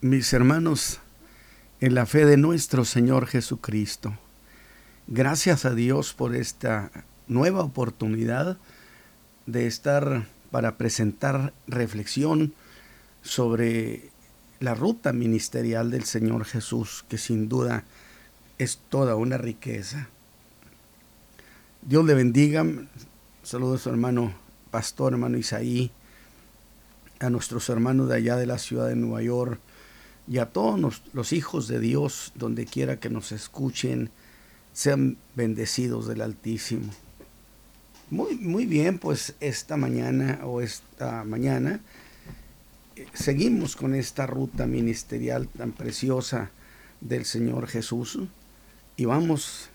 mis hermanos, en la fe de nuestro Señor Jesucristo. Gracias a Dios por esta nueva oportunidad de estar para presentar reflexión sobre la ruta ministerial del Señor Jesús, que sin duda es toda una riqueza. Dios le bendiga. Saludos a su hermano pastor, hermano Isaí, a nuestros hermanos de allá de la ciudad de Nueva York, y a todos los hijos de Dios, donde quiera que nos escuchen, sean bendecidos del Altísimo. Muy, muy bien, pues esta mañana o esta mañana eh, seguimos con esta ruta ministerial tan preciosa del Señor Jesús y vamos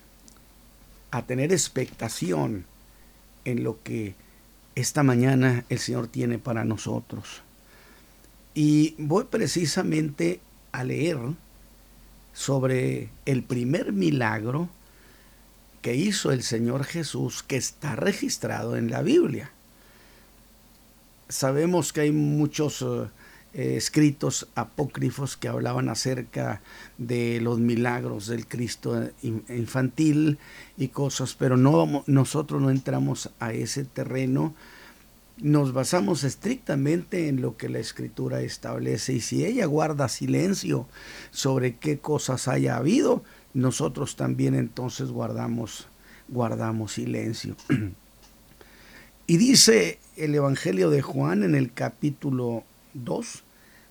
a tener expectación en lo que esta mañana el Señor tiene para nosotros. Y voy precisamente a leer sobre el primer milagro que hizo el Señor Jesús que está registrado en la Biblia. Sabemos que hay muchos eh, escritos apócrifos que hablaban acerca de los milagros del Cristo infantil y cosas, pero no nosotros no entramos a ese terreno nos basamos estrictamente en lo que la escritura establece y si ella guarda silencio sobre qué cosas haya habido, nosotros también entonces guardamos guardamos silencio. y dice el Evangelio de Juan en el capítulo 2,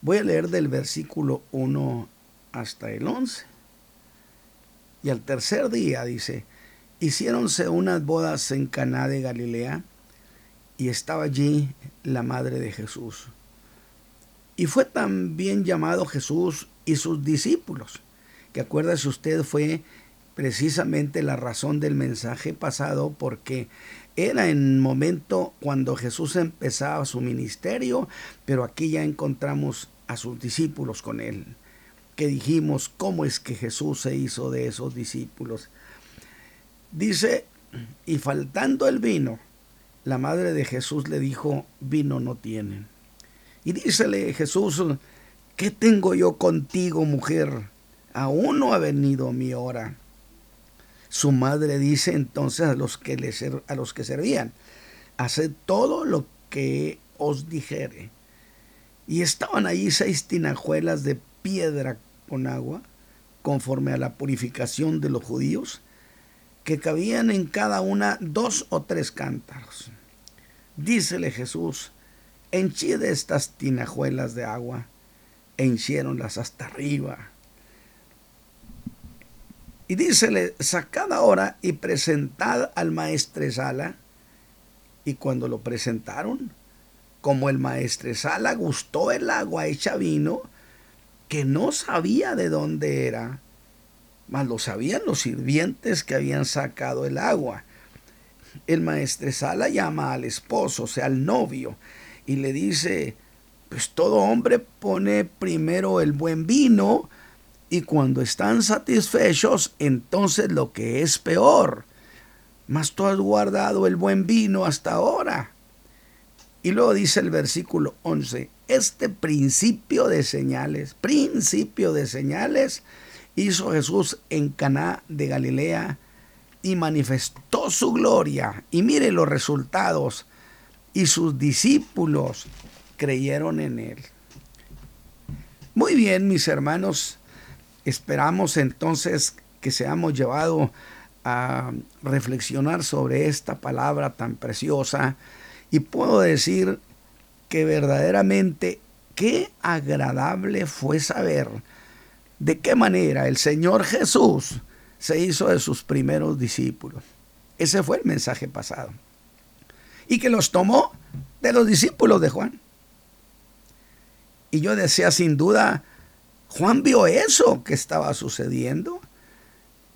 voy a leer del versículo 1 hasta el 11. Y al tercer día dice, hiciéronse unas bodas en Caná de Galilea y estaba allí la madre de Jesús. Y fue también llamado Jesús y sus discípulos, que acuérdese usted fue precisamente la razón del mensaje pasado porque era en momento cuando Jesús empezaba su ministerio, pero aquí ya encontramos a sus discípulos con él, que dijimos cómo es que Jesús se hizo de esos discípulos. Dice, y faltando el vino, la madre de Jesús le dijo, vino no tienen. Y dícele Jesús, ¿qué tengo yo contigo, mujer? Aún no ha venido mi hora. Su madre dice entonces a los que, le a los que servían, haced todo lo que os dijere. Y estaban allí seis tinajuelas de piedra con agua, conforme a la purificación de los judíos, que cabían en cada una dos o tres cántaros. Dícele Jesús, henchid estas tinajuelas de agua, e hinchieronlas hasta arriba. Y dícele, sacad ahora y presentad al maestresala. Y cuando lo presentaron, como el maestresala gustó el agua hecha vino, que no sabía de dónde era, mas lo sabían los sirvientes que habían sacado el agua. El maestresala llama al esposo, o sea, al novio, y le dice, pues todo hombre pone primero el buen vino, y cuando están satisfechos, entonces lo que es peor. Mas tú has guardado el buen vino hasta ahora. Y luego dice el versículo 11, este principio de señales, principio de señales, hizo Jesús en Caná de Galilea y manifestó su gloria. Y mire los resultados. Y sus discípulos creyeron en él. Muy bien, mis hermanos. Esperamos entonces que seamos llevados a reflexionar sobre esta palabra tan preciosa. Y puedo decir que verdaderamente qué agradable fue saber de qué manera el Señor Jesús se hizo de sus primeros discípulos. Ese fue el mensaje pasado. Y que los tomó de los discípulos de Juan. Y yo decía, sin duda, Juan vio eso que estaba sucediendo.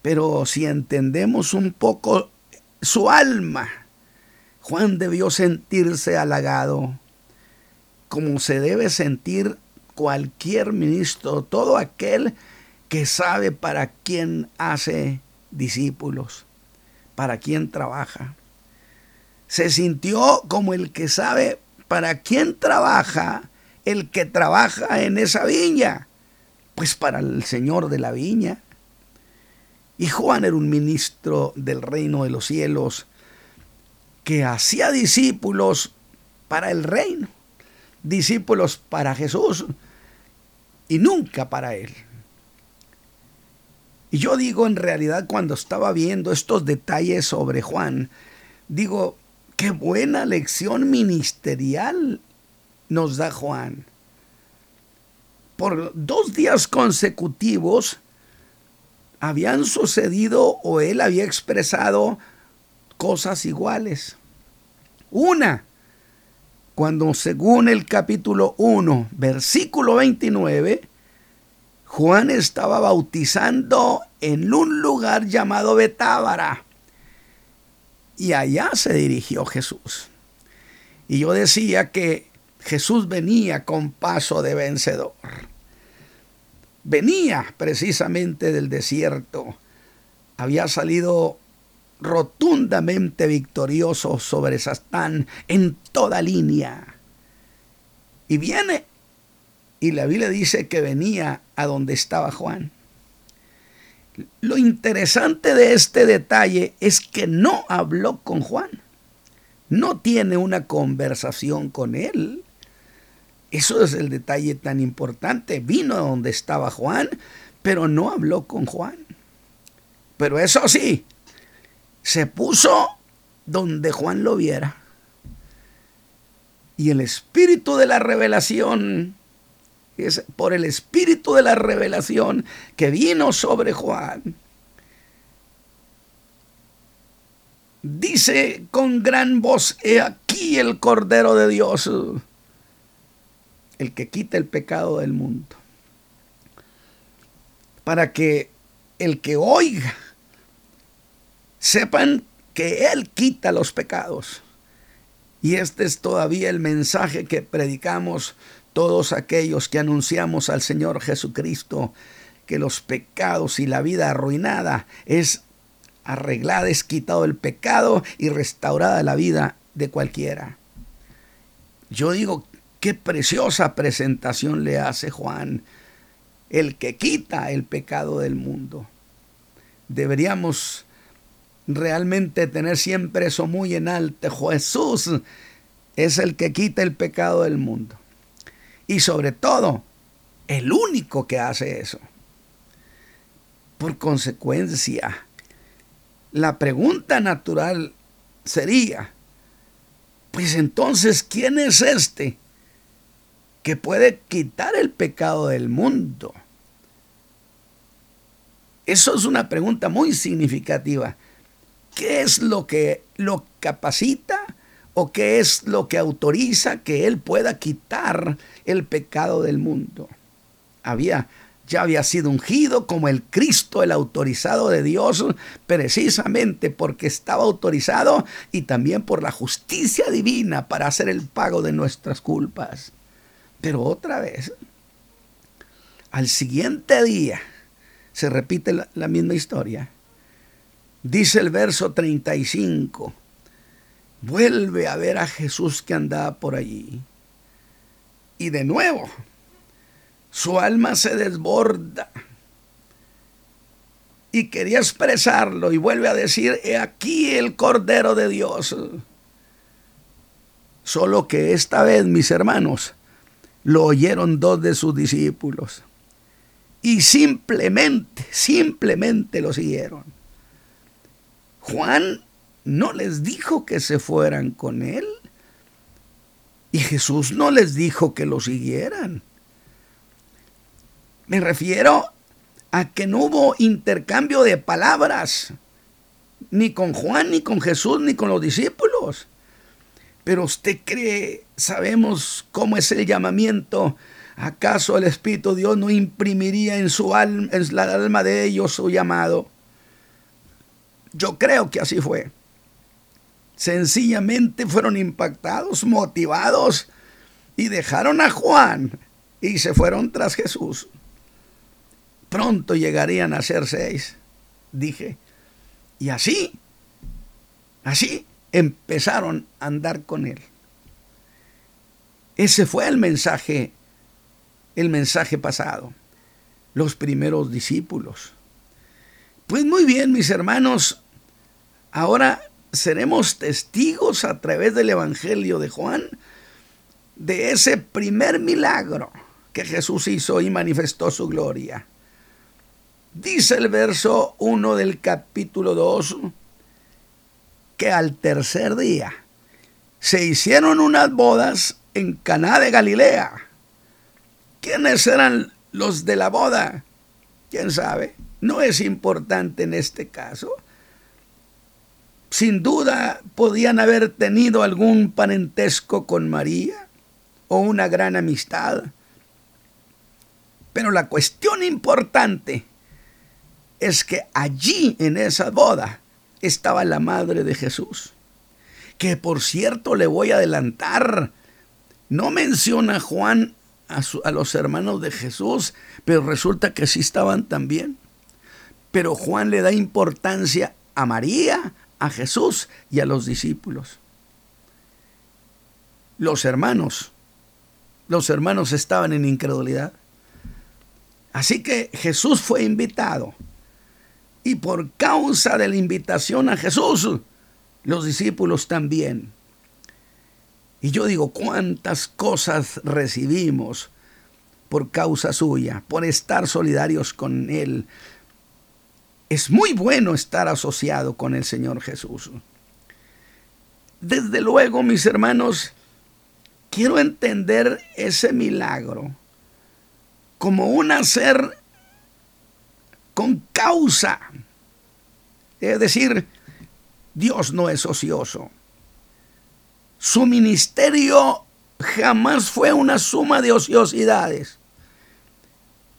Pero si entendemos un poco su alma, Juan debió sentirse halagado, como se debe sentir cualquier ministro, todo aquel que sabe para quién hace discípulos, para quién trabaja. Se sintió como el que sabe para quién trabaja el que trabaja en esa viña. pues para el señor de la viña. Y Juan era un ministro del reino de los cielos que hacía discípulos para el reino, discípulos para Jesús y nunca para él. Y yo digo en realidad cuando estaba viendo estos detalles sobre Juan, digo, qué buena lección ministerial nos da Juan. Por dos días consecutivos habían sucedido o él había expresado cosas iguales. Una, cuando según el capítulo 1, versículo 29, Juan estaba bautizando en un lugar llamado Betábara. Y allá se dirigió Jesús. Y yo decía que Jesús venía con paso de vencedor. Venía precisamente del desierto. Había salido rotundamente victorioso sobre Satán en toda línea. Y viene, y la Biblia dice que venía a donde estaba Juan. Lo interesante de este detalle es que no habló con Juan. No tiene una conversación con él. Eso es el detalle tan importante. Vino a donde estaba Juan, pero no habló con Juan. Pero eso sí, se puso donde Juan lo viera. Y el espíritu de la revelación, es por el espíritu de la revelación que vino sobre Juan, dice con gran voz, he aquí el Cordero de Dios, el que quita el pecado del mundo. Para que el que oiga sepan que Él quita los pecados. Y este es todavía el mensaje que predicamos todos aquellos que anunciamos al Señor Jesucristo, que los pecados y la vida arruinada es arreglada, es quitado el pecado y restaurada la vida de cualquiera. Yo digo, qué preciosa presentación le hace Juan, el que quita el pecado del mundo. Deberíamos realmente tener siempre eso muy en alto. Jesús es el que quita el pecado del mundo. Y sobre todo, el único que hace eso. Por consecuencia, la pregunta natural sería, pues entonces, ¿quién es este que puede quitar el pecado del mundo? Eso es una pregunta muy significativa. ¿Qué es lo que lo capacita o qué es lo que autoriza que él pueda quitar el pecado del mundo? Había ya había sido ungido como el Cristo, el autorizado de Dios, precisamente porque estaba autorizado y también por la justicia divina para hacer el pago de nuestras culpas. Pero otra vez, al siguiente día, se repite la, la misma historia. Dice el verso 35, vuelve a ver a Jesús que andaba por allí. Y de nuevo, su alma se desborda. Y quería expresarlo y vuelve a decir, he aquí el Cordero de Dios. Solo que esta vez, mis hermanos, lo oyeron dos de sus discípulos. Y simplemente, simplemente lo siguieron. Juan no les dijo que se fueran con él. Y Jesús no les dijo que lo siguieran. Me refiero a que no hubo intercambio de palabras, ni con Juan, ni con Jesús, ni con los discípulos. Pero usted cree, sabemos cómo es el llamamiento. ¿Acaso el Espíritu de Dios no imprimiría en su alma, en la alma de ellos su llamado? Yo creo que así fue. Sencillamente fueron impactados, motivados y dejaron a Juan y se fueron tras Jesús. Pronto llegarían a ser seis, dije. Y así, así empezaron a andar con él. Ese fue el mensaje, el mensaje pasado. los primeros discípulos. Pues muy bien, mis hermanos, ahora seremos testigos a través del Evangelio de Juan de ese primer milagro que Jesús hizo y manifestó su gloria. Dice el verso 1 del capítulo 2 que al tercer día se hicieron unas bodas en Caná de Galilea. ¿Quiénes eran los de la boda? ¿Quién sabe? No es importante en este caso. Sin duda podían haber tenido algún parentesco con María o una gran amistad. Pero la cuestión importante es que allí en esa boda estaba la madre de Jesús. Que por cierto le voy a adelantar, no menciona Juan a, a, los hermanos de Jesús, pero resulta que sí estaban también. Pero Juan le da importancia a María, a Jesús y a los discípulos. Los hermanos, los hermanos estaban en incredulidad. Así que Jesús fue invitado. Y por causa de la invitación a Jesús, los discípulos también. Y yo digo, ¿cuántas cosas recibimos por causa suya, por estar solidarios con Él, es muy bueno estar asociado con el Señor Jesús. Desde luego, mis hermanos, quiero entender ese milagro como un hacer con causa. Es decir, Dios no es ocioso. Su ministerio jamás fue una suma de ociosidades.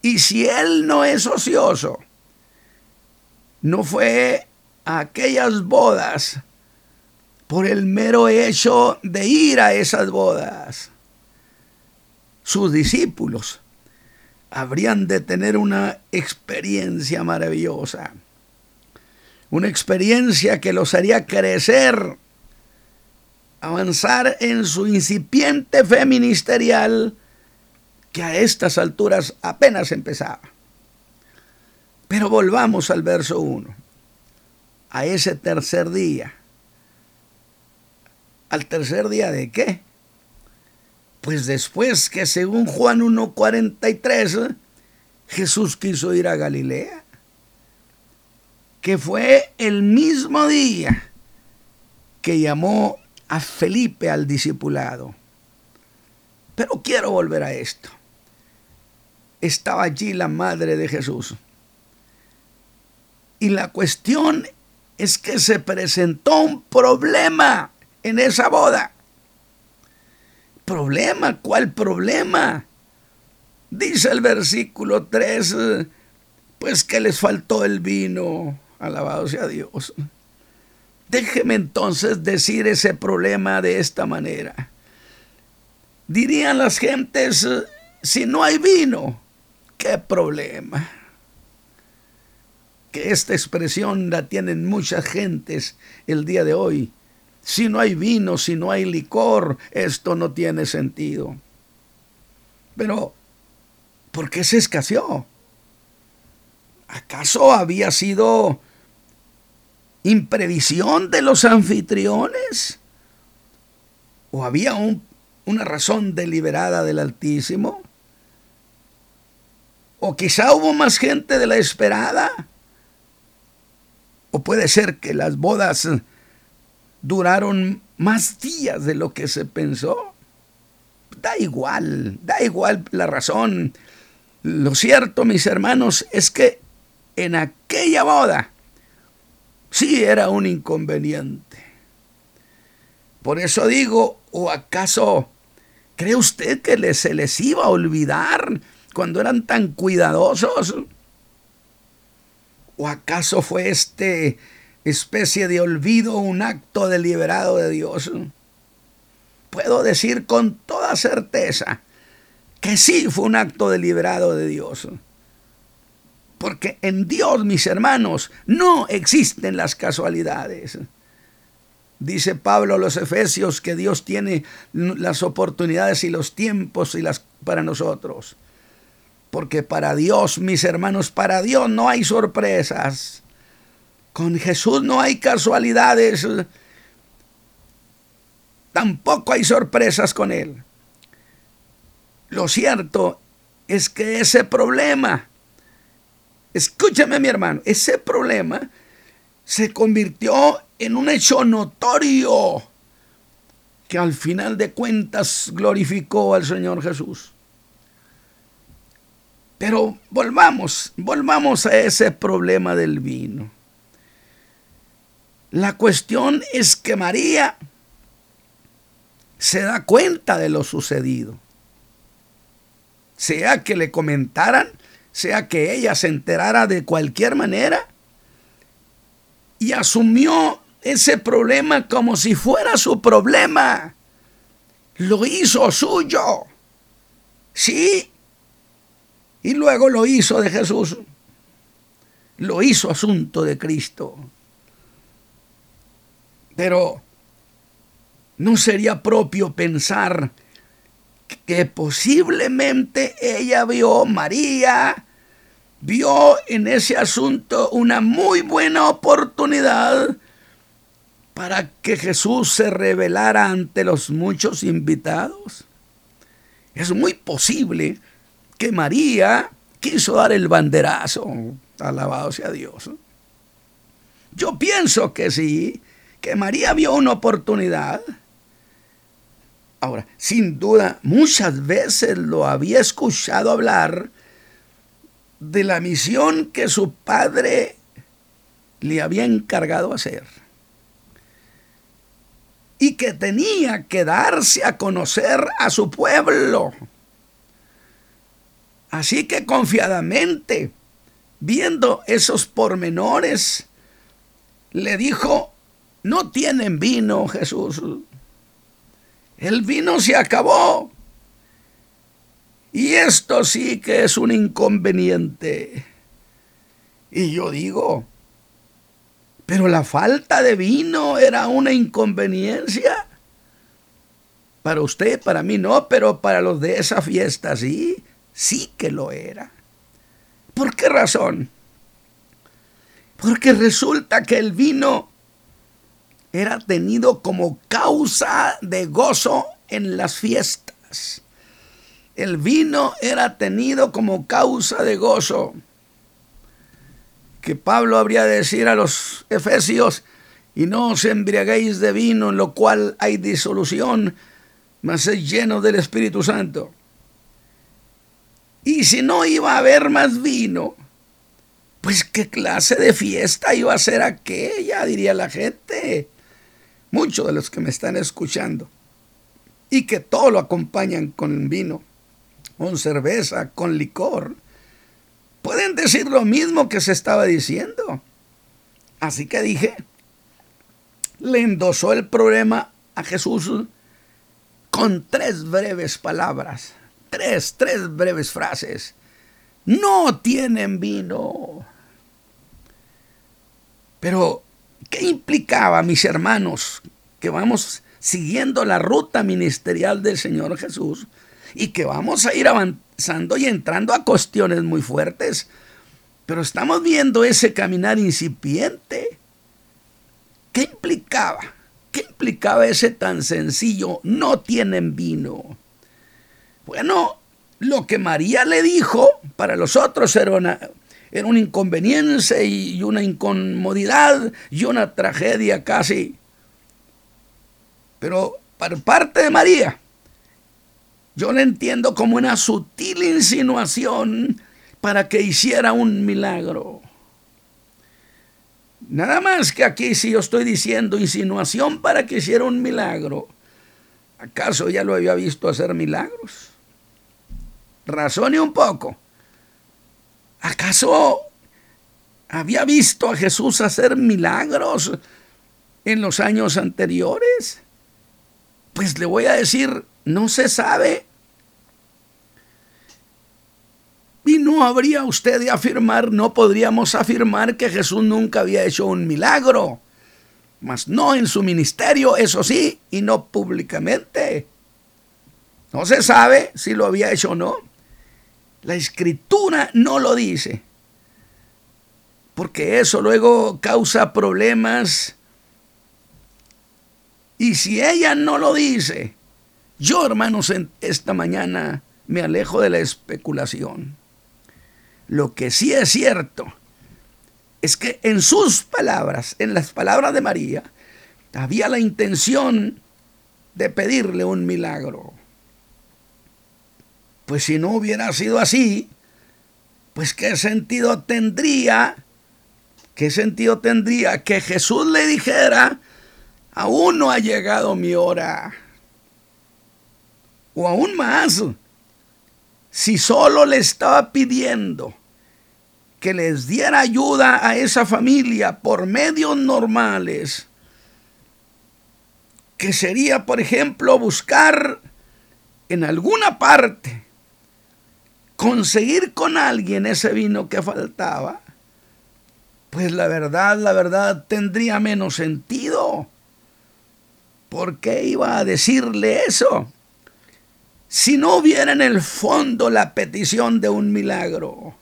Y si Él no es ocioso, no fue a aquellas bodas por el mero hecho de ir a esas bodas. Sus discípulos habrían de tener una experiencia maravillosa, una experiencia que los haría crecer, avanzar en su incipiente fe ministerial que a estas alturas apenas empezaba. Pero volvamos al verso 1, a ese tercer día. ¿Al tercer día de qué? Pues después que según Juan 1.43, Jesús quiso ir a Galilea, que fue el mismo día que llamó a Felipe al discipulado. Pero quiero volver a esto. Estaba allí la madre de Jesús. Y la cuestión es que se presentó un problema en esa boda. ¿Problema? ¿Cuál problema? Dice el versículo 3, pues que les faltó el vino. Alabado sea Dios. Déjeme entonces decir ese problema de esta manera. Dirían las gentes, si no hay vino, ¿qué problema? Que esta expresión la tienen muchas gentes el día de hoy. Si no hay vino, si no hay licor, esto no tiene sentido. Pero, ¿por qué se escaseó? ¿Acaso había sido imprevisión de los anfitriones? ¿O había un, una razón deliberada del Altísimo? ¿O quizá hubo más gente de la esperada? O puede ser que las bodas duraron más días de lo que se pensó. Da igual, da igual la razón. Lo cierto, mis hermanos, es que en aquella boda sí era un inconveniente. Por eso digo, ¿o acaso cree usted que se les iba a olvidar cuando eran tan cuidadosos? ¿O acaso fue este especie de olvido un acto deliberado de Dios? Puedo decir con toda certeza que sí fue un acto deliberado de Dios. Porque en Dios, mis hermanos, no existen las casualidades. Dice Pablo a los Efesios que Dios tiene las oportunidades y los tiempos y las para nosotros. Porque para Dios, mis hermanos, para Dios no hay sorpresas. Con Jesús no hay casualidades. Tampoco hay sorpresas con Él. Lo cierto es que ese problema, escúchame mi hermano, ese problema se convirtió en un hecho notorio que al final de cuentas glorificó al Señor Jesús. Pero volvamos, volvamos a ese problema del vino. La cuestión es que María se da cuenta de lo sucedido. Sea que le comentaran, sea que ella se enterara de cualquier manera y asumió ese problema como si fuera su problema. Lo hizo suyo. Sí, y luego lo hizo de Jesús. Lo hizo asunto de Cristo. Pero no sería propio pensar que posiblemente ella vio, María, vio en ese asunto una muy buena oportunidad para que Jesús se revelara ante los muchos invitados. Es muy posible que María quiso dar el banderazo. Alabado sea Dios. Yo pienso que sí, que María vio una oportunidad. Ahora, sin duda, muchas veces lo había escuchado hablar de la misión que su padre le había encargado hacer. Y que tenía que darse a conocer a su pueblo. Así que confiadamente, viendo esos pormenores, le dijo, no tienen vino, Jesús. El vino se acabó. Y esto sí que es un inconveniente. Y yo digo, pero la falta de vino era una inconveniencia. Para usted, para mí no, pero para los de esa fiesta sí sí que lo era. ¿Por qué razón? Porque resulta que el vino era tenido como causa de gozo en las fiestas. El vino era tenido como causa de gozo. Que Pablo habría de decir a los efesios, y no os embriaguéis de vino en lo cual hay disolución, mas es lleno del Espíritu Santo. Y si no iba a haber más vino, pues qué clase de fiesta iba a ser aquella, diría la gente. Muchos de los que me están escuchando. Y que todo lo acompañan con vino, con cerveza, con licor. Pueden decir lo mismo que se estaba diciendo. Así que dije, le endosó el problema a Jesús con tres breves palabras tres, tres breves frases. No tienen vino. Pero, ¿qué implicaba, mis hermanos, que vamos siguiendo la ruta ministerial del Señor Jesús y que vamos a ir avanzando y entrando a cuestiones muy fuertes? Pero estamos viendo ese caminar incipiente. ¿Qué implicaba? ¿Qué implicaba ese tan sencillo? No tienen vino. Bueno, lo que María le dijo para los otros era una, inconveniencia y una incomodidad y una tragedia casi. Pero por parte de María, yo le entiendo como una sutil insinuación para que hiciera un milagro. Nada más que aquí si yo estoy diciendo insinuación para que hiciera un milagro. ¿Acaso ya lo había visto hacer milagros? Razone un poco. ¿Acaso había visto a Jesús hacer milagros en los años anteriores? Pues le voy a decir, no se sabe. Y no habría usted de afirmar, no podríamos afirmar que Jesús nunca había hecho un milagro, mas no en su ministerio, eso sí, y no públicamente. No se sabe si lo había hecho o no. La escritura no lo dice. Porque eso luego causa problemas. Y si ella no lo dice, yo hermanos, esta mañana me alejo de la especulación. Lo que sí es cierto es que en sus palabras, en las palabras de María, había la intención de pedirle un milagro. Pues si no hubiera sido así, pues qué sentido tendría, qué sentido tendría que Jesús le dijera, aún no ha llegado mi hora. O aún más, si solo le estaba pidiendo que les diera ayuda a esa familia por medios normales, que sería, por ejemplo, buscar en alguna parte, conseguir con alguien ese vino que faltaba, pues la verdad, la verdad tendría menos sentido. ¿Por qué iba a decirle eso? Si no hubiera en el fondo la petición de un milagro.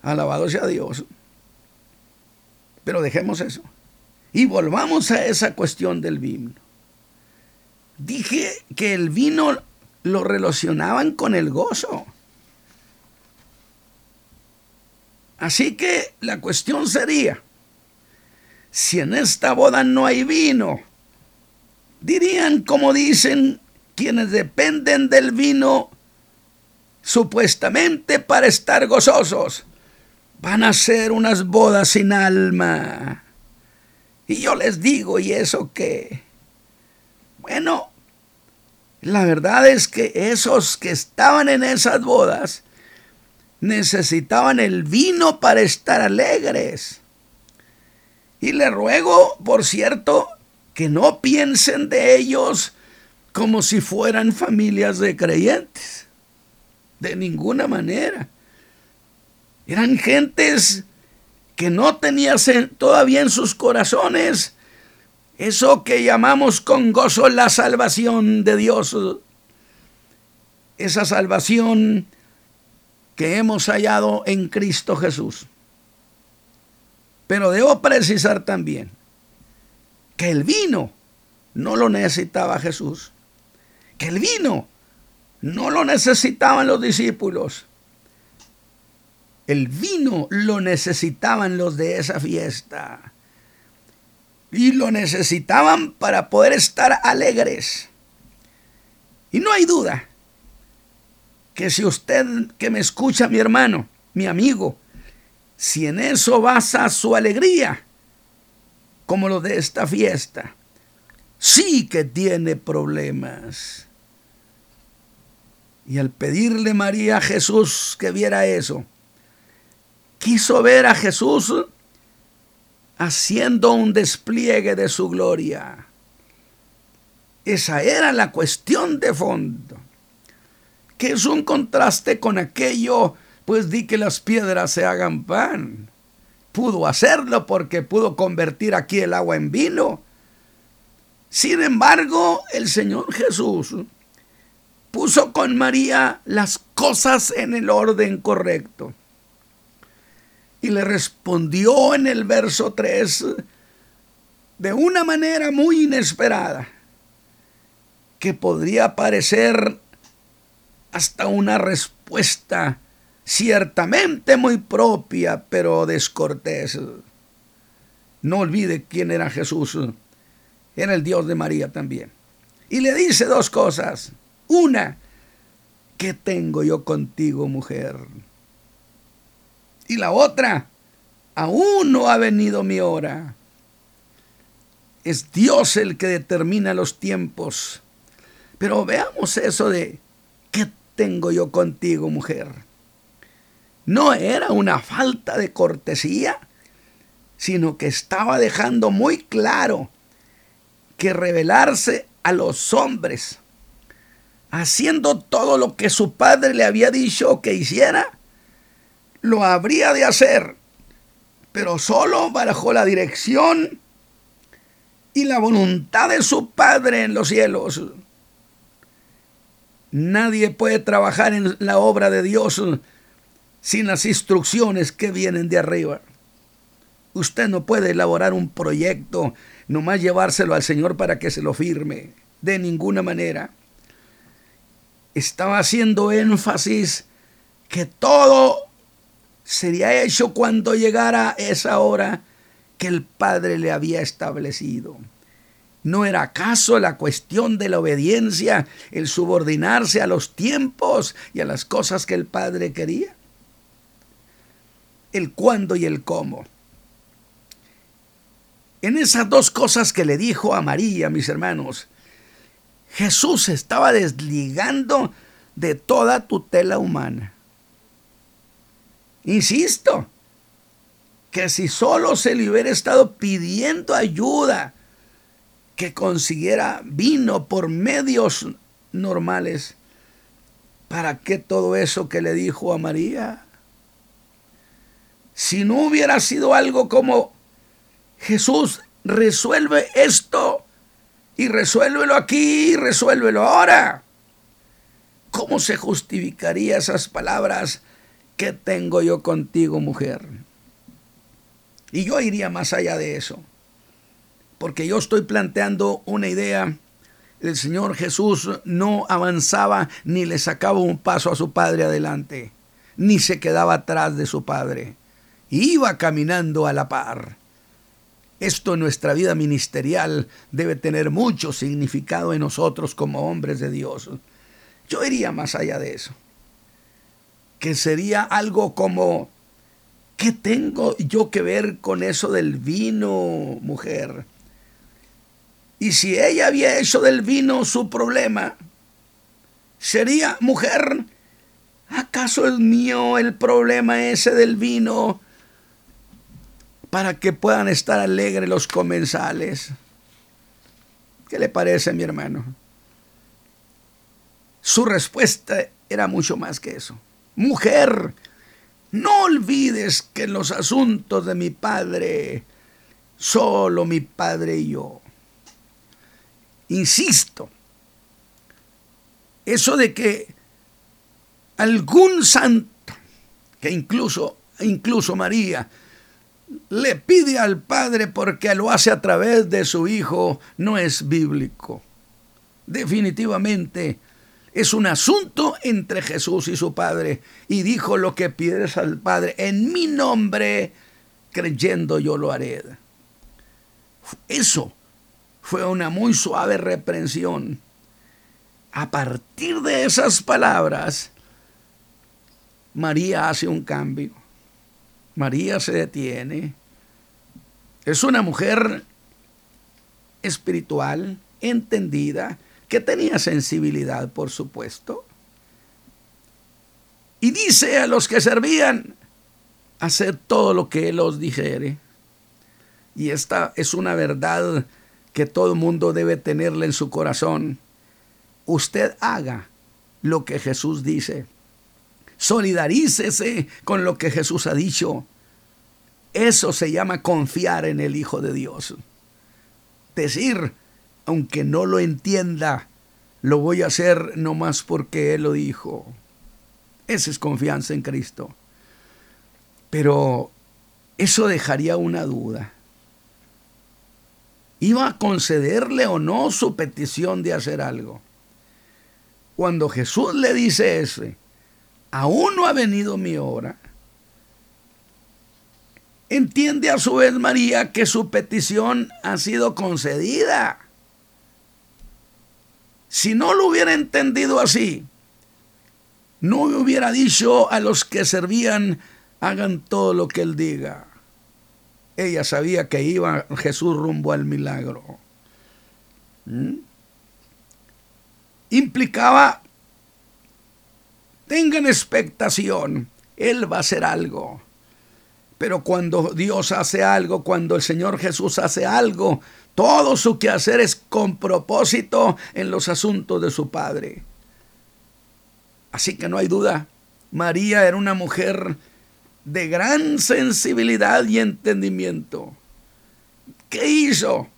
Alabado sea Dios. Pero dejemos eso. Y volvamos a esa cuestión del vino. Dije que el vino lo relacionaban con el gozo. Así que la cuestión sería, si en esta boda no hay vino, dirían como dicen quienes dependen del vino supuestamente para estar gozosos van a ser unas bodas sin alma. Y yo les digo, ¿y eso qué? Bueno, la verdad es que esos que estaban en esas bodas necesitaban el vino para estar alegres. Y le ruego, por cierto, que no piensen de ellos como si fueran familias de creyentes. De ninguna manera. Eran gentes que no tenían todavía en sus corazones eso que llamamos con gozo la salvación de Dios. Esa salvación que hemos hallado en Cristo Jesús. Pero debo precisar también que el vino no lo necesitaba Jesús. Que el vino no lo necesitaban los discípulos. El vino lo necesitaban los de esa fiesta. Y lo necesitaban para poder estar alegres. Y no hay duda que si usted que me escucha, mi hermano, mi amigo, si en eso basa su alegría, como lo de esta fiesta, sí que tiene problemas. Y al pedirle María a Jesús que viera eso, quiso ver a Jesús haciendo un despliegue de su gloria. Esa era la cuestión de fondo, que es un contraste con aquello, pues di que las piedras se hagan pan. Pudo hacerlo porque pudo convertir aquí el agua en vino. Sin embargo, el Señor Jesús puso con María las cosas en el orden correcto. Y le respondió en el verso 3 de una manera muy inesperada, que podría parecer hasta una respuesta ciertamente muy propia, pero descortés. No olvide quién era Jesús. Era el Dios de María también. Y le dice dos cosas. Una, ¿qué tengo yo contigo, mujer? Y la otra, aún no ha venido mi hora. Es Dios el que determina los tiempos. Pero veamos eso de, ¿qué tengo yo contigo, mujer? No era una falta de cortesía, sino que estaba dejando muy claro que revelarse a los hombres, haciendo todo lo que su padre le había dicho que hiciera, lo habría de hacer, pero solo bajo la dirección y la voluntad de su Padre en los cielos. Nadie puede trabajar en la obra de Dios sin las instrucciones que vienen de arriba. Usted no puede elaborar un proyecto, nomás llevárselo al Señor para que se lo firme. De ninguna manera. Estaba haciendo énfasis que todo sería hecho cuando llegara esa hora que el Padre le había establecido. ¿No era acaso la cuestión de la obediencia el subordinarse a los tiempos y a las cosas que el Padre quería? El cuándo y el cómo. En esas dos cosas que le dijo a María, mis hermanos, Jesús estaba desligando de toda tutela humana. Insisto, que si solo se le hubiera estado pidiendo ayuda, que consiguiera vino por medios normales. ¿Para qué todo eso que le dijo a María? Si no hubiera sido algo como Jesús resuelve esto y resuélvelo aquí y resuélvelo ahora. ¿Cómo se justificaría esas palabras? ¿Qué tengo yo contigo, mujer? Y yo iría más allá de eso porque yo estoy planteando una idea. El Señor Jesús no avanzaba ni le sacaba un paso a su Padre adelante, ni se quedaba atrás de su Padre. Iba caminando a la par. Esto en nuestra vida ministerial debe tener mucho significado en nosotros como hombres de Dios. Yo iría más allá de eso. Que sería algo como, ¿qué tengo yo que ver con eso del vino, mujer? Y si ella había hecho del vino su problema, sería mujer. ¿Acaso es mío el problema ese del vino para que puedan estar alegres los comensales? ¿Qué le parece, mi hermano? Su respuesta era mucho más que eso. Mujer, no olvides que en los asuntos de mi padre, solo mi padre y yo. Insisto, eso de que algún santo, que incluso, incluso María, le pide al Padre porque lo hace a través de su Hijo, no es bíblico. Definitivamente es un asunto entre Jesús y su Padre. Y dijo lo que pides al Padre en mi nombre, creyendo yo lo haré. Eso fue una muy suave reprensión. A partir de esas palabras, María hace un cambio. María se detiene. Es una mujer espiritual, entendida, que tenía sensibilidad, por supuesto. Y dice a los que servían, hacer todo lo que Él os dijere. Y esta es una verdad que todo mundo debe tenerle en su corazón. Usted haga lo que Jesús dice. Solidarícese con lo que Jesús ha dicho. Eso se llama confiar en el Hijo de Dios. Decir, aunque no lo entienda, lo voy a hacer no más porque Él lo dijo. Esa es confianza en Cristo. Pero eso dejaría una duda iba a concederle o no su petición de hacer algo. Cuando Jesús le dice eso, aún no ha venido mi hora, entiende a su vez María que su petición ha sido concedida. Si no lo hubiera entendido así, no hubiera dicho a los que servían, hagan todo lo que él diga. Ella sabía que iba Jesús rumbo al milagro. ¿Mm? Implicaba, tengan expectación, Él va a hacer algo. Pero cuando Dios hace algo, cuando el Señor Jesús hace algo, todo su quehacer es con propósito en los asuntos de su Padre. Así que no hay duda, María era una mujer de gran sensibilidad y entendimiento. ¿Qué hizo?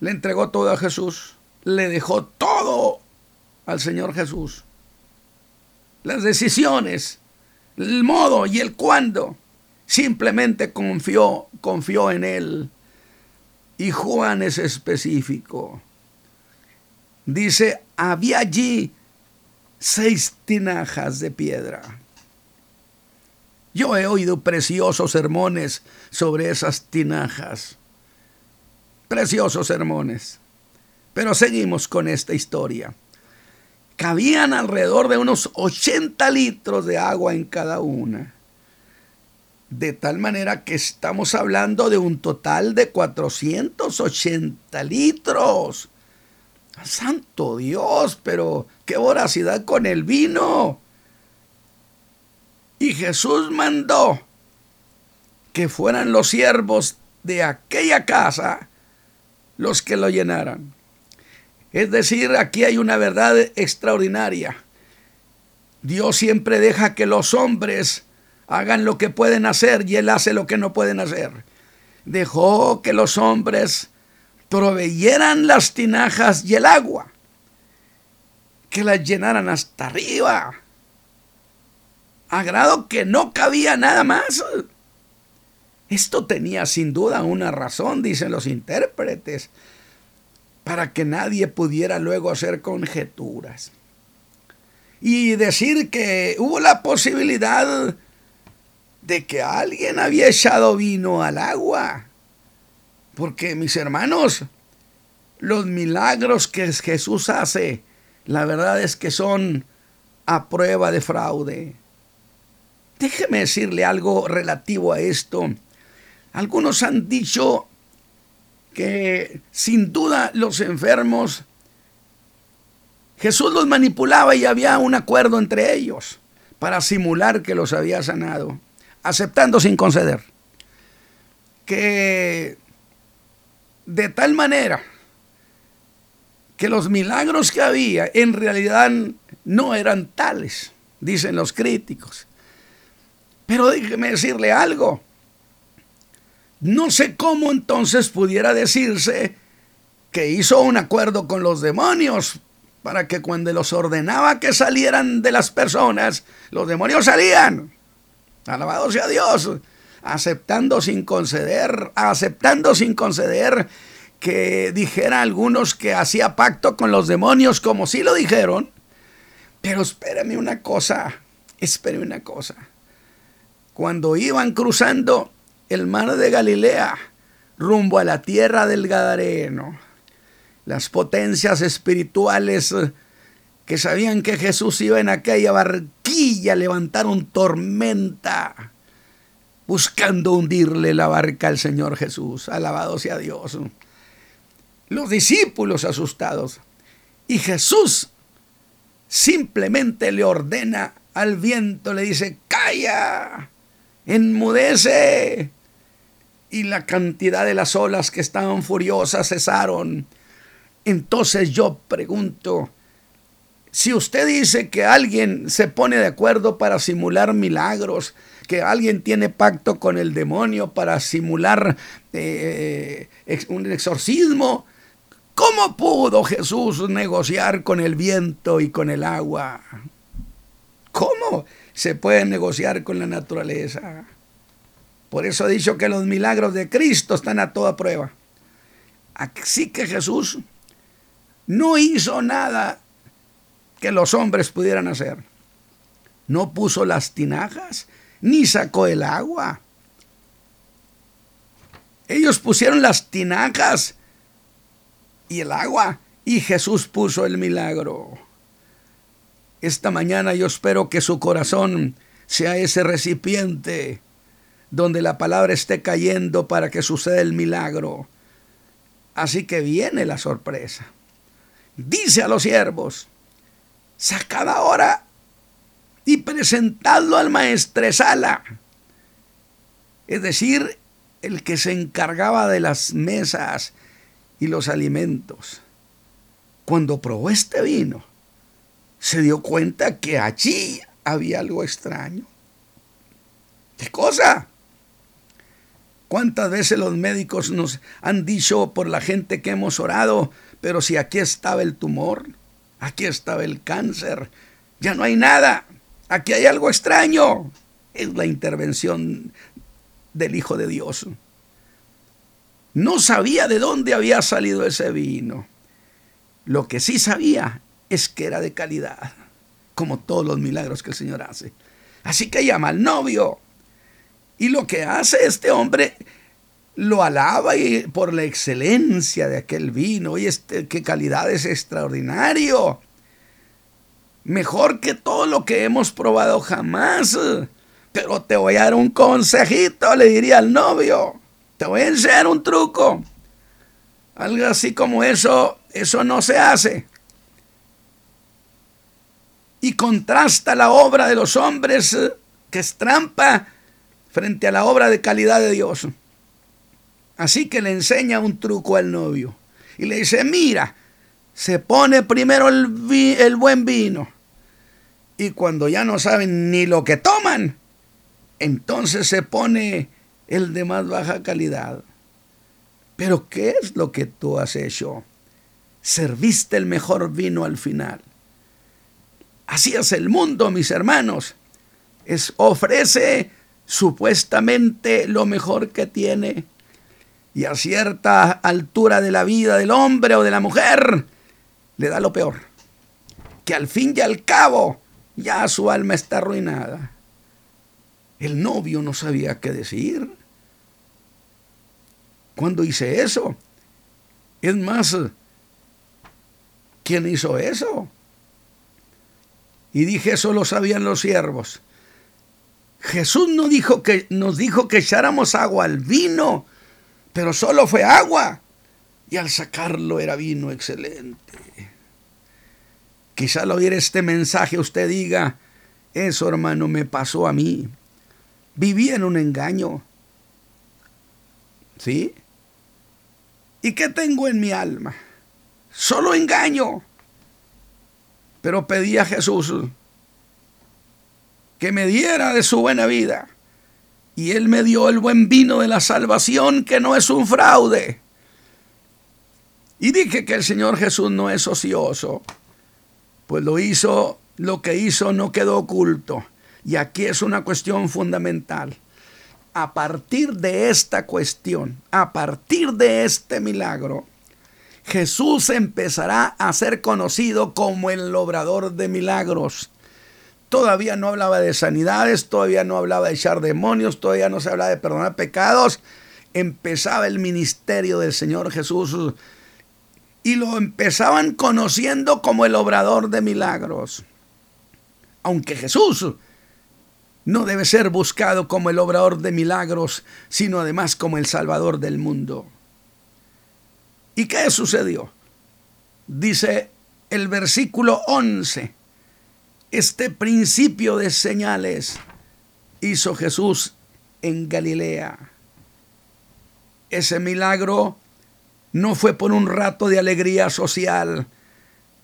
Le entregó todo a Jesús, le dejó todo al Señor Jesús. Las decisiones, el modo y el cuándo. Simplemente confió, confió en Él. Y Juan es específico. Dice, había allí seis tinajas de piedra. Yo he oído preciosos sermones sobre esas tinajas. Preciosos sermones. Pero seguimos con esta historia. Cabían alrededor de unos 80 litros de agua en cada una. De tal manera que estamos hablando de un total de 480 litros. Santo Dios, pero qué voracidad con el vino. Y Jesús mandó que fueran los siervos de aquella casa los que lo llenaran. Es decir, aquí hay una verdad extraordinaria. Dios siempre deja que los hombres hagan lo que pueden hacer y Él hace lo que no pueden hacer. Dejó que los hombres proveyeran las tinajas y el agua, que las llenaran hasta arriba, a grado que no cabía nada más. Esto tenía sin duda una razón, dicen los intérpretes, para que nadie pudiera luego hacer conjeturas. Y decir que hubo la posibilidad de que alguien había echado vino al agua. Porque mis hermanos, los milagros que Jesús hace, la verdad es que son a prueba de fraude. Déjeme decirle algo relativo a esto. Algunos han dicho que sin duda los enfermos, Jesús los manipulaba y había un acuerdo entre ellos para simular que los había sanado, aceptando sin conceder. Que de tal manera que los milagros que había en realidad no eran tales, dicen los críticos. Pero déjeme decirle algo. No sé cómo entonces pudiera decirse que hizo un acuerdo con los demonios para que cuando los ordenaba que salieran de las personas, los demonios salían. Alabado sea Dios. Aceptando sin conceder, aceptando sin conceder que dijera algunos que hacía pacto con los demonios, como sí lo dijeron. Pero espérame una cosa, espérame una cosa cuando iban cruzando el mar de Galilea rumbo a la tierra del Gadareno. Las potencias espirituales que sabían que Jesús iba en aquella barquilla levantaron tormenta buscando hundirle la barca al Señor Jesús. Alabado sea Dios. Los discípulos asustados. Y Jesús simplemente le ordena al viento, le dice, calla enmudece. Y la cantidad de las olas que estaban furiosas cesaron. Entonces yo pregunto, si usted dice que alguien se pone de acuerdo para simular milagros, que alguien tiene pacto con el demonio para simular eh, un exorcismo, ¿cómo pudo Jesús negociar con el viento y con el agua? ¿Cómo? Se puede negociar con la naturaleza. Por eso he dicho que los milagros de Cristo están a toda prueba. Así que Jesús no hizo nada que los hombres pudieran hacer. No puso las tinajas, ni sacó el agua. Ellos pusieron las tinajas y el agua, y Jesús puso el milagro. Esta mañana yo espero que su corazón sea ese recipiente donde la palabra esté cayendo para que suceda el milagro. Así que viene la sorpresa. Dice a los siervos, sacad ahora y presentadlo al maestresala. Es decir, el que se encargaba de las mesas y los alimentos. Cuando probó este vino, se dio cuenta que allí había algo extraño. ¿Qué cosa? ¿Cuántas veces los médicos nos han dicho por la gente que hemos orado, pero si aquí estaba el tumor? Aquí estaba el cáncer. Ya no hay nada. Aquí hay algo extraño. Es la intervención del Hijo de Dios. No sabía de dónde había salido ese vino. Lo que sí sabía es que era de calidad, como todos los milagros que el Señor hace. Así que llama al novio. Y lo que hace este hombre lo alaba y por la excelencia de aquel vino. Y este, qué calidad es extraordinario. Mejor que todo lo que hemos probado jamás. Pero te voy a dar un consejito, le diría al novio. Te voy a enseñar un truco. Algo así como eso, eso no se hace. Y contrasta la obra de los hombres que es trampa frente a la obra de calidad de Dios. Así que le enseña un truco al novio. Y le dice, mira, se pone primero el, el buen vino. Y cuando ya no saben ni lo que toman, entonces se pone el de más baja calidad. Pero ¿qué es lo que tú has hecho? Serviste el mejor vino al final. Así es el mundo, mis hermanos. Es, ofrece supuestamente lo mejor que tiene y a cierta altura de la vida del hombre o de la mujer le da lo peor, que al fin y al cabo ya su alma está arruinada. El novio no sabía qué decir. Cuando hice eso, es más, ¿quién hizo eso? Y dije, eso lo sabían los siervos. Jesús no dijo que, nos dijo que echáramos agua al vino pero solo fue agua y al sacarlo era vino excelente. Quizá al oír este mensaje usted diga, eso hermano me pasó a mí. Viví en un engaño. ¿Sí? ¿Y qué tengo en mi alma? Solo engaño. Pero pedí a Jesús que me diera de su buena vida y Él me dio el buen vino de la salvación que no es un fraude. Y dije que el Señor Jesús no es ocioso, pues lo hizo, lo que hizo no quedó oculto. Y aquí es una cuestión fundamental. A partir de esta cuestión, a partir de este milagro, Jesús empezará a ser conocido como el obrador de milagros. Todavía no hablaba de sanidades, todavía no hablaba de echar demonios, todavía no se hablaba de perdonar pecados. Empezaba el ministerio del Señor Jesús y lo empezaban conociendo como el obrador de milagros. Aunque Jesús no debe ser buscado como el obrador de milagros, sino además como el salvador del mundo. ¿Y qué sucedió? Dice el versículo 11 este principio de señales hizo Jesús en Galilea. Ese milagro no fue por un rato de alegría social.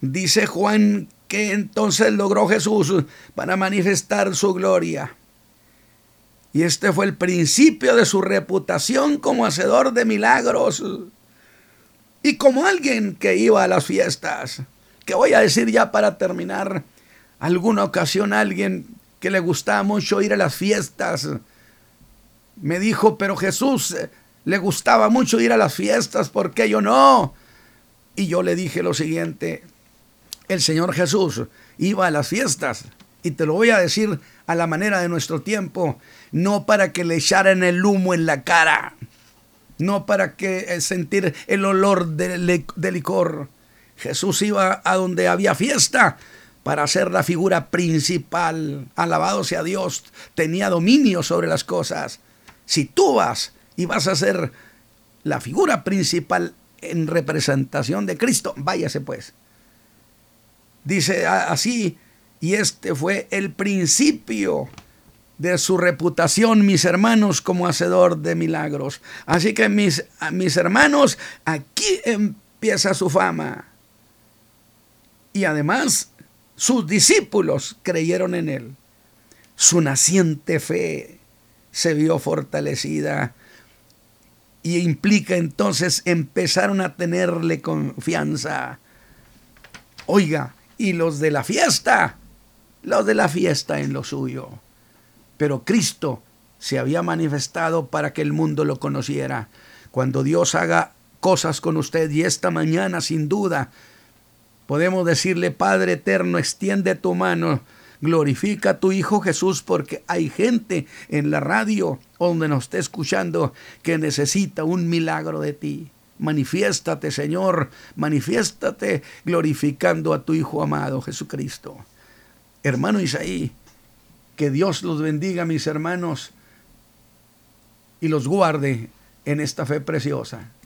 Dice Juan que entonces logró Jesús para manifestar su gloria. Y este fue el principio de su reputación como hacedor de milagros y como alguien que iba a las fiestas. Que voy a decir ya para terminar, alguna ocasión alguien que le gustaba mucho ir a las fiestas me dijo, pero Jesús eh, le gustaba mucho ir a las fiestas, ¿por qué yo no? Y yo le dije lo siguiente, el Señor Jesús iba a las fiestas, y te lo voy a decir a la manera de nuestro tiempo, no para que le echaran el humo en la cara, no para que eh, sentir el olor de, licor. Jesús iba a donde había fiesta para ser la figura principal. Alabado sea Dios, tenía dominio sobre las cosas. Si tú vas y vas a ser la figura principal en representación de Cristo, váyase pues. Dice así, y este fue el principio de su reputación, mis hermanos, como hacedor de milagros. Así que mis, mis hermanos, aquí empieza su fama. Y además sus discípulos creyeron en él. Su naciente fe se vio fortalecida y implica entonces empezaron a tenerle confianza. Oiga, y los de la fiesta, los de la fiesta en lo suyo. Pero Cristo se había manifestado para que el mundo lo conociera. Cuando Dios haga cosas con usted y esta mañana sin duda podemos decirle, Padre eterno, extiende tu mano, glorifica a tu Hijo Jesús porque hay gente en la radio donde nos esté escuchando que necesita un milagro de ti. Manifiéstate, Señor, manifiéstate glorificando a tu Hijo amado Jesucristo. Hermano Isaí, que Dios los bendiga, mis hermanos, y los guarde en esta fe preciosa.